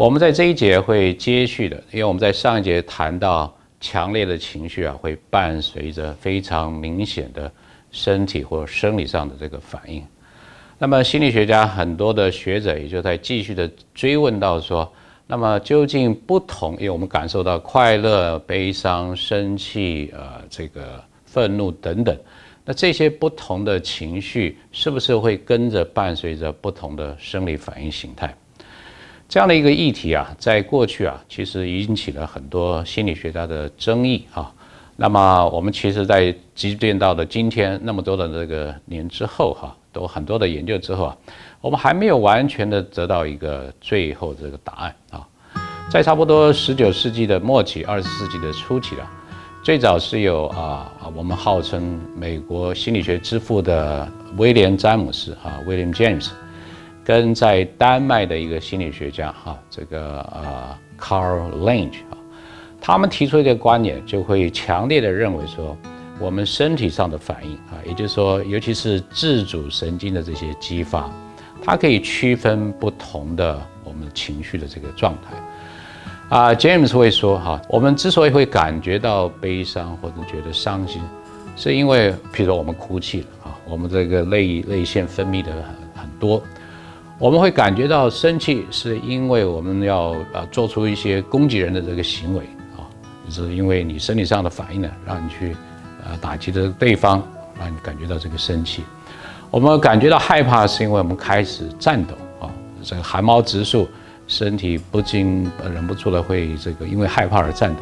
我们在这一节会接续的，因为我们在上一节谈到强烈的情绪啊，会伴随着非常明显的身体或生理上的这个反应。那么心理学家很多的学者也就在继续的追问到说，那么究竟不同，因为我们感受到快乐、悲伤、生气、呃这个愤怒等等，那这些不同的情绪是不是会跟着伴随着不同的生理反应形态？这样的一个议题啊，在过去啊，其实引起了很多心理学家的争议啊。那么我们其实，在即便到了今天那么多的这个年之后哈，都很多的研究之后啊，我们还没有完全的得到一个最后这个答案啊。在差不多十九世纪的末期、二十世纪的初期啊，最早是有啊，我们号称美国心理学之父的威廉詹姆斯啊，William James。跟在丹麦的一个心理学家哈，这个呃 Carl Lange 啊，他们提出一个观点，就会强烈的认为说，我们身体上的反应啊，也就是说，尤其是自主神经的这些激发，它可以区分不同的我们情绪的这个状态啊。James 会说哈，我们之所以会感觉到悲伤或者觉得伤心，是因为，譬如说我们哭泣了啊，我们这个泪泪腺分泌的很很多。我们会感觉到生气，是因为我们要啊做出一些攻击人的这个行为啊，就是因为你生理上的反应呢，让你去啊打击的对方，让你感觉到这个生气。我们感觉到害怕，是因为我们开始颤抖啊，这个汗毛直竖，身体不禁忍不住的会这个因为害怕而颤抖。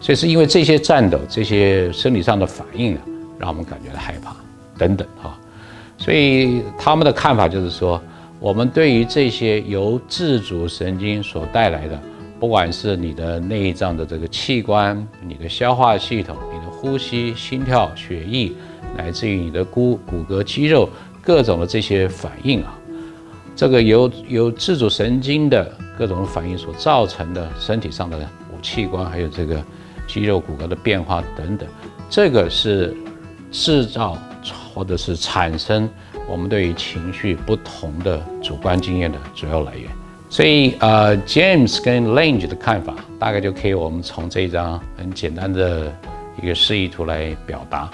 所以是因为这些颤抖、这些生理上的反应呢，让我们感觉到害怕等等哈。所以他们的看法就是说。我们对于这些由自主神经所带来的，不管是你的内脏的这个器官、你的消化系统、你的呼吸、心跳、血液，乃至于你的骨骨骼、肌肉各种的这些反应啊，这个由由自主神经的各种反应所造成的身体上的器官，还有这个肌肉骨骼的变化等等，这个是制造或者是产生。我们对于情绪不同的主观经验的主要来源，所以呃，James 跟 Lange 的看法大概就可以我们从这一张很简单的一个示意图来表达。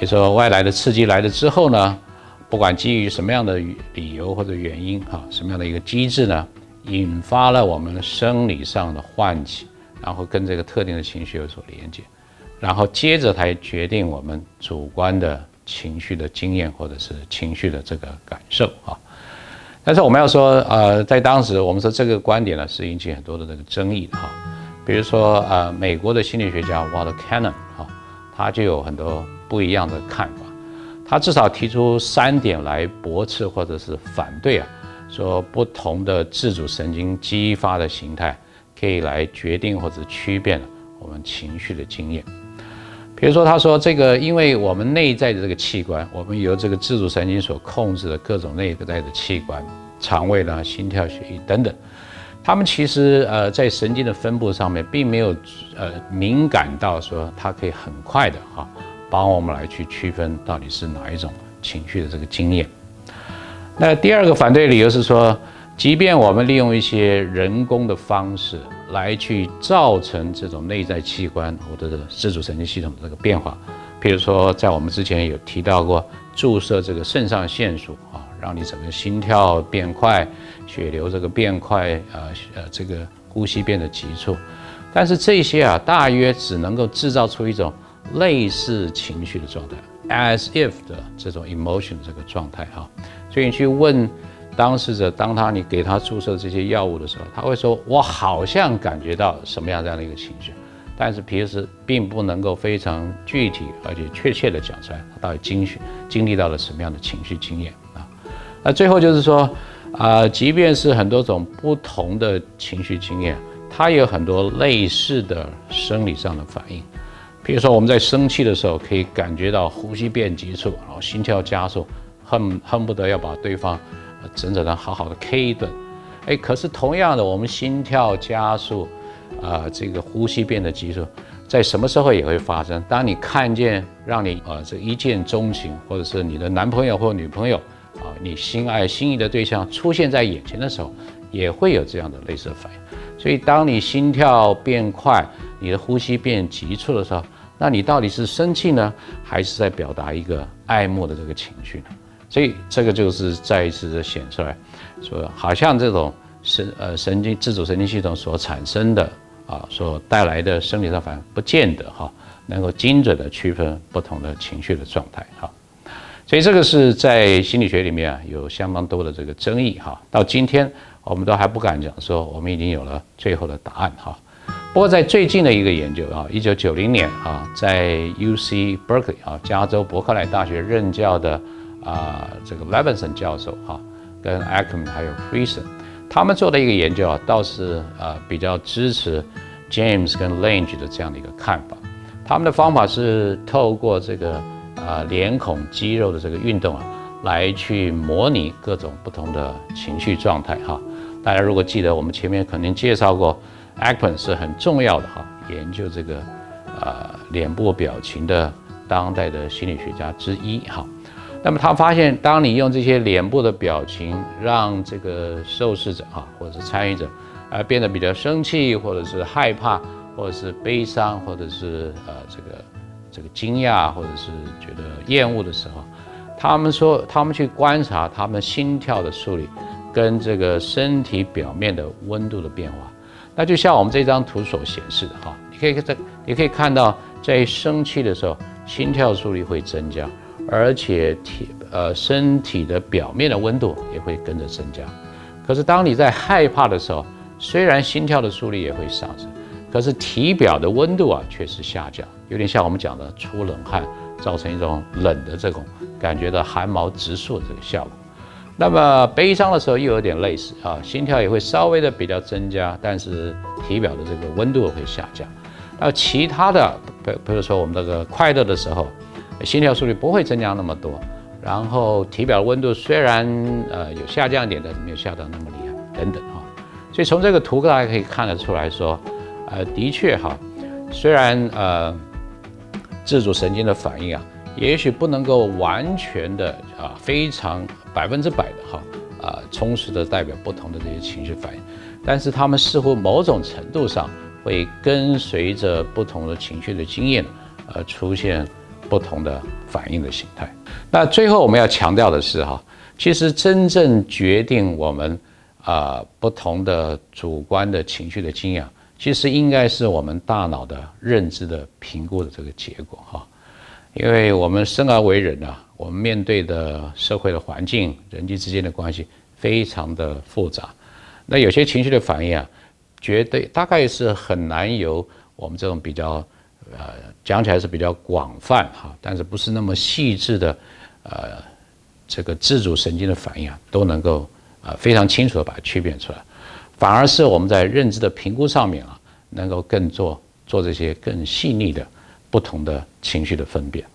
也说外来的刺激来了之后呢，不管基于什么样的理由或者原因哈，什么样的一个机制呢，引发了我们生理上的唤起，然后跟这个特定的情绪有所连接，然后接着才决定我们主观的。情绪的经验或者是情绪的这个感受啊，但是我们要说，呃，在当时我们说这个观点呢是引起很多的这个争议的哈，比如说呃，美国的心理学家 Walter Cannon 哈，他就有很多不一样的看法，他至少提出三点来驳斥或者是反对啊，说不同的自主神经激发的形态可以来决定或者区别我们情绪的经验。比如说，他说这个，因为我们内在的这个器官，我们由这个自主神经所控制的各种内在的器官，肠胃啦、心跳、血液等等，他们其实呃在神经的分布上面，并没有呃敏感到说它可以很快的哈，帮我们来去区分到底是哪一种情绪的这个经验。那第二个反对理由是说，即便我们利用一些人工的方式。来去造成这种内在器官或者是自主神经系统的这个变化，比如说在我们之前有提到过注射这个肾上腺素啊，让你整个心跳变快，血流这个变快，呃呃这个呼吸变得急促，但是这些啊大约只能够制造出一种类似情绪的状态，as if 的这种 emotion 这个状态哈，所以你去问。当事者当他你给他注射这些药物的时候，他会说：“我好像感觉到什么样这样的一个情绪，但是平时并不能够非常具体而且确切的讲出来，他到底经历经历到了什么样的情绪经验啊？那最后就是说，啊，即便是很多种不同的情绪经验，它有很多类似的生理上的反应。比如说我们在生气的时候，可以感觉到呼吸变急促，然后心跳加速，恨恨不得要把对方。整整的好好的 K 一顿，哎，可是同样的，我们心跳加速，啊，这个呼吸变得急促，在什么时候也会发生？当你看见让你啊这一见钟情，或者是你的男朋友或女朋友啊，你心爱心仪的对象出现在眼前的时候，也会有这样的类似的反应。所以当你心跳变快，你的呼吸变急促的时候，那你到底是生气呢，还是在表达一个爱慕的这个情绪呢？所以这个就是再一次的显出来，说好像这种神呃神经自主神经系统所产生的啊所带来的生理上反应，不见得哈能够精准的区分不同的情绪的状态哈。所以这个是在心理学里面啊有相当多的这个争议哈。到今天我们都还不敢讲说我们已经有了最后的答案哈。不过在最近的一个研究啊，一九九零年啊，在 U C Berkeley 啊加州伯克莱大学任教的啊这个 Levinson 教授哈，跟 a c k m a n 还有 Friesen，他们做的一个研究啊，倒是呃比较支持 James 跟 Lange 的这样的一个看法。他们的方法是透过这个啊脸孔肌肉的这个运动啊，来去模拟各种不同的情绪状态哈。大家如果记得，我们前面肯定介绍过。a c k m a n 是很重要的哈，研究这个呃脸部表情的当代的心理学家之一哈。那么他发现，当你用这些脸部的表情，让这个受试者啊或者是参与者，呃变得比较生气，或者是害怕，或者是悲伤，或者是呃这个这个惊讶，或者是觉得厌恶的时候，他们说他们去观察他们心跳的速率跟这个身体表面的温度的变化。那就像我们这张图所显示的哈，你可以在你可以看到，在生气的时候，心跳速率会增加，而且体呃身体的表面的温度也会跟着增加。可是当你在害怕的时候，虽然心跳的速率也会上升，可是体表的温度啊却是下降，有点像我们讲的出冷汗，造成一种冷的这种感觉的汗毛直竖的这个效果。那么悲伤的时候又有点类似啊，心跳也会稍微的比较增加，但是体表的这个温度会下降。那其他的，比比如说我们这个快乐的时候，心跳速率不会增加那么多，然后体表温度虽然呃有下降一点，但是没有下降那么厉害等等哈。所以从这个图大家可以看得出来说，呃，的确哈，虽然呃自主神经的反应啊。也许不能够完全的啊，非常百分之百的哈啊，充实的代表不同的这些情绪反应，但是他们似乎某种程度上会跟随着不同的情绪的经验而出现不同的反应的形态。那最后我们要强调的是哈，其实真正决定我们啊不同的主观的情绪的经验，其实应该是我们大脑的认知的评估的这个结果哈。因为我们生而为人啊，我们面对的社会的环境、人际之间的关系非常的复杂。那有些情绪的反应啊，绝对大概是很难由我们这种比较呃讲起来是比较广泛哈，但是不是那么细致的呃这个自主神经的反应啊，都能够啊非常清楚的把它区别出来。反而是我们在认知的评估上面啊，能够更做做这些更细腻的。不同的情绪的分辨。